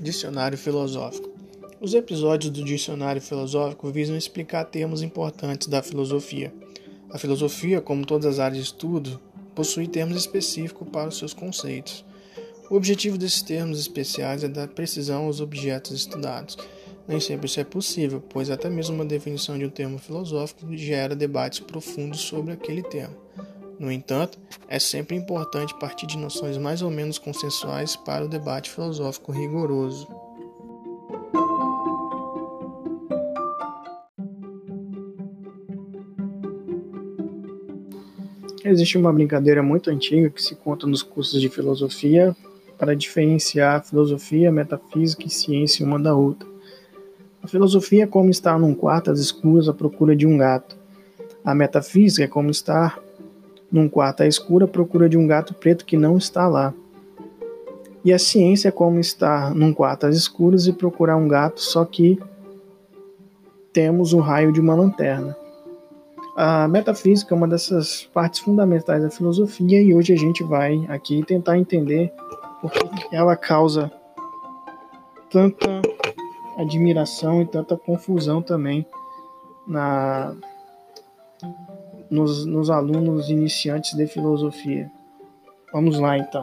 Dicionário Filosófico. Os episódios do Dicionário Filosófico visam explicar termos importantes da filosofia. A filosofia, como todas as áreas de estudo, possui termos específicos para os seus conceitos. O objetivo desses termos especiais é dar precisão aos objetos estudados. Nem sempre isso é possível, pois até mesmo uma definição de um termo filosófico gera debates profundos sobre aquele tema. No entanto, é sempre importante partir de noções mais ou menos consensuais para o debate filosófico rigoroso. Existe uma brincadeira muito antiga que se conta nos cursos de filosofia para diferenciar filosofia, metafísica e ciência uma da outra. A filosofia é como estar num quarto às escuras à procura de um gato. A metafísica é como estar num quarto à escura procura de um gato preto que não está lá. E a ciência é como estar num quarto às escuras e procurar um gato, só que temos o raio de uma lanterna. A metafísica é uma dessas partes fundamentais da filosofia e hoje a gente vai aqui tentar entender por que ela causa tanta admiração e tanta confusão também na nos, nos alunos iniciantes de filosofia. Vamos lá então.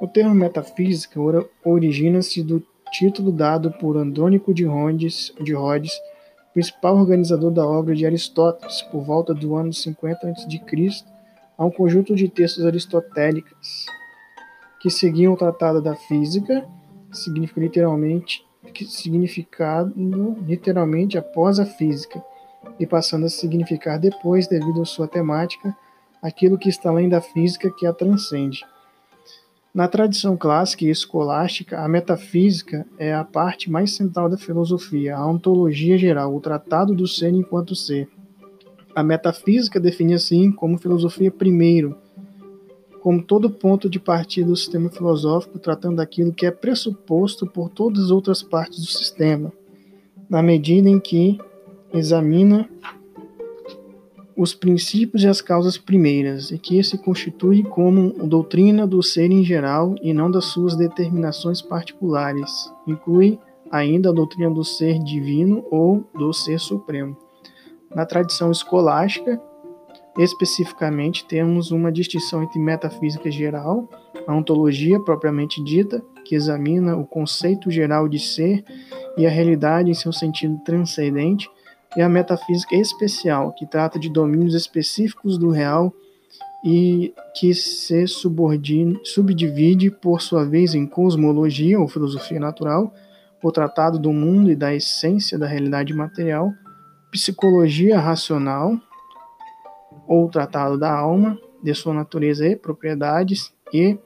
O termo metafísica origina-se do título dado por Andrônico de Rhodes, de Rhodes, principal organizador da obra de Aristóteles, por volta do ano 50 a.C., a um conjunto de textos aristotélicos que seguiam o Tratado da Física, significa literalmente, significado literalmente após a física, e passando a significar depois, devido à sua temática, aquilo que está além da física que a transcende. Na tradição clássica e escolástica, a metafísica é a parte mais central da filosofia, a ontologia geral, o tratado do ser enquanto ser. A metafísica define assim como filosofia primeiro, como todo ponto de partida do sistema filosófico, tratando daquilo que é pressuposto por todas as outras partes do sistema, na medida em que examina os princípios e as causas primeiras, e que se constitui como doutrina do ser em geral e não das suas determinações particulares. Inclui ainda a doutrina do ser divino ou do ser supremo. Na tradição escolástica, especificamente, temos uma distinção entre metafísica geral, a ontologia propriamente dita, que examina o conceito geral de ser e a realidade em seu sentido transcendente, e a metafísica especial, que trata de domínios específicos do real e que se subdivide, por sua vez, em cosmologia ou filosofia natural, o tratado do mundo e da essência da realidade material, psicologia racional, ou tratado da alma, de sua natureza e propriedades, e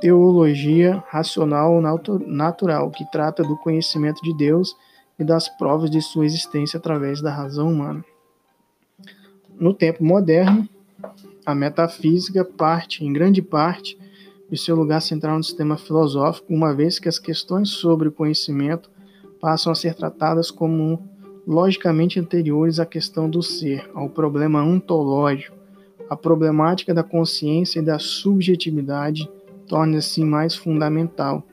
teologia racional ou natural, que trata do conhecimento de Deus e das provas de sua existência através da razão humana. No tempo moderno, a metafísica parte, em grande parte, de seu lugar central no sistema filosófico, uma vez que as questões sobre o conhecimento passam a ser tratadas como logicamente anteriores à questão do ser, ao problema ontológico. A problemática da consciência e da subjetividade torna-se mais fundamental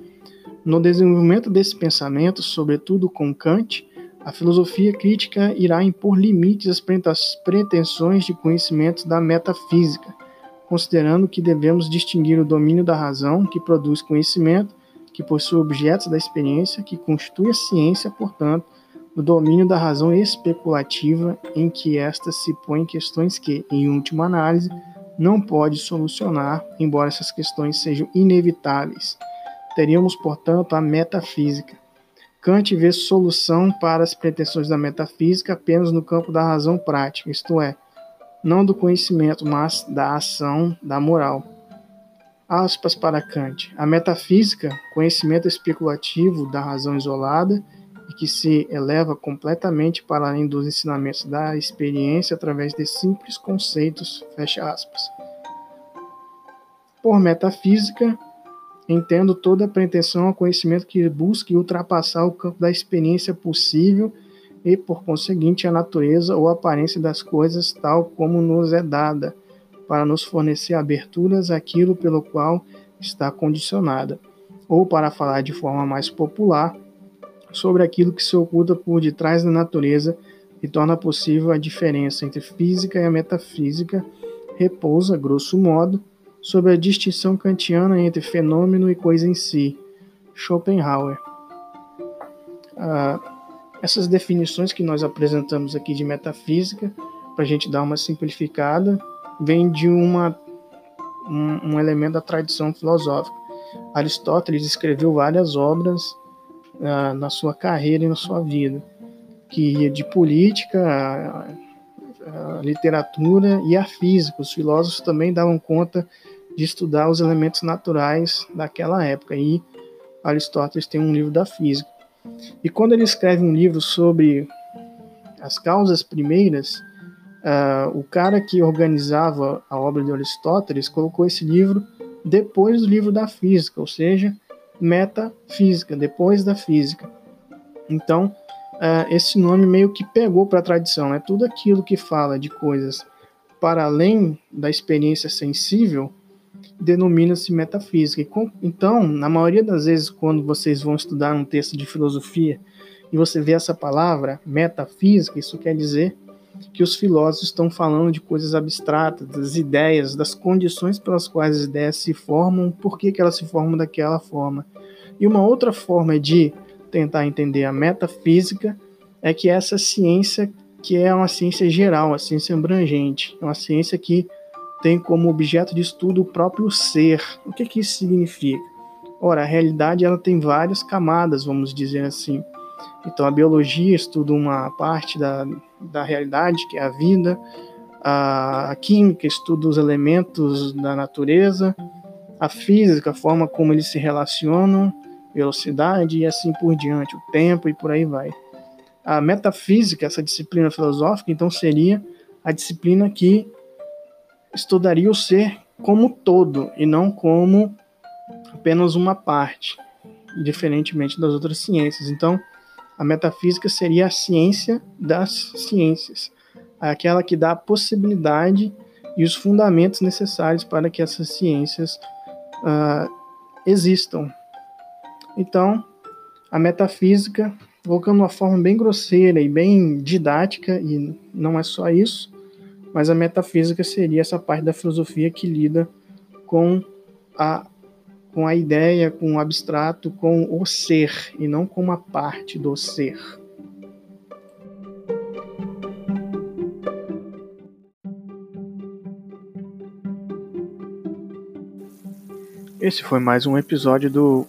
no desenvolvimento desse pensamento, sobretudo com Kant, a filosofia crítica irá impor limites às pretensões de conhecimento da metafísica, considerando que devemos distinguir o domínio da razão, que produz conhecimento, que possui objetos da experiência, que constitui a ciência, portanto, do domínio da razão especulativa, em que esta se põe questões que, em última análise, não pode solucionar, embora essas questões sejam inevitáveis. Teríamos, portanto, a metafísica. Kant vê solução para as pretensões da metafísica apenas no campo da razão prática, isto é, não do conhecimento, mas da ação, da moral. Aspas para Kant. A metafísica, conhecimento especulativo da razão isolada e que se eleva completamente para além dos ensinamentos da experiência através de simples conceitos, fecha aspas. Por metafísica, Entendo toda pretensão ao conhecimento que busque ultrapassar o campo da experiência possível e, por conseguinte, a natureza ou a aparência das coisas tal como nos é dada, para nos fornecer aberturas àquilo pelo qual está condicionada. ou para falar de forma mais popular, sobre aquilo que se oculta por detrás da natureza e torna possível a diferença entre física e a metafísica, repousa, grosso modo, sobre a distinção kantiana entre fenômeno e coisa em si. Schopenhauer. Ah, essas definições que nós apresentamos aqui de metafísica, para a gente dar uma simplificada, vem de uma, um, um elemento da tradição filosófica. Aristóteles escreveu várias obras uh, na sua carreira e na sua vida, que ia de política, literatura e a física. Os filósofos também davam conta de estudar os elementos naturais daquela época. E Aristóteles tem um livro da física. E quando ele escreve um livro sobre as causas primeiras, uh, o cara que organizava a obra de Aristóteles colocou esse livro depois do livro da física, ou seja, metafísica, depois da física. Então, uh, esse nome meio que pegou para a tradição. É tudo aquilo que fala de coisas para além da experiência sensível denomina-se metafísica. Então, na maioria das vezes, quando vocês vão estudar um texto de filosofia e você vê essa palavra metafísica, isso quer dizer que os filósofos estão falando de coisas abstratas, das ideias, das condições pelas quais as ideias se formam, por que, que elas se formam daquela forma. E uma outra forma de tentar entender a metafísica é que essa ciência que é uma ciência geral, a ciência abrangente, é uma ciência que tem como objeto de estudo o próprio ser. O que, que isso significa? Ora, a realidade ela tem várias camadas, vamos dizer assim. Então, a biologia estuda uma parte da, da realidade, que é a vida, a, a química estuda os elementos da natureza, a física, a forma como eles se relacionam, velocidade e assim por diante, o tempo e por aí vai. A metafísica, essa disciplina filosófica, então seria a disciplina que estudaria o ser como todo e não como apenas uma parte, diferentemente das outras ciências. Então, a metafísica seria a ciência das ciências, aquela que dá a possibilidade e os fundamentos necessários para que essas ciências uh, existam. Então, a metafísica, colocando uma forma bem grosseira e bem didática, e não é só isso, mas a metafísica seria essa parte da filosofia que lida com a com a ideia, com o abstrato, com o ser e não com uma parte do ser. Esse foi mais um episódio do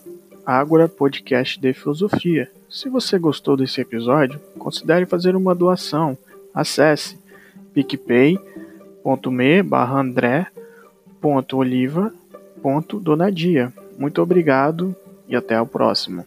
Ágora Podcast de Filosofia. Se você gostou desse episódio, considere fazer uma doação. Acesse picpay.me barra andré.oliva.donadia. Muito obrigado e até o próximo.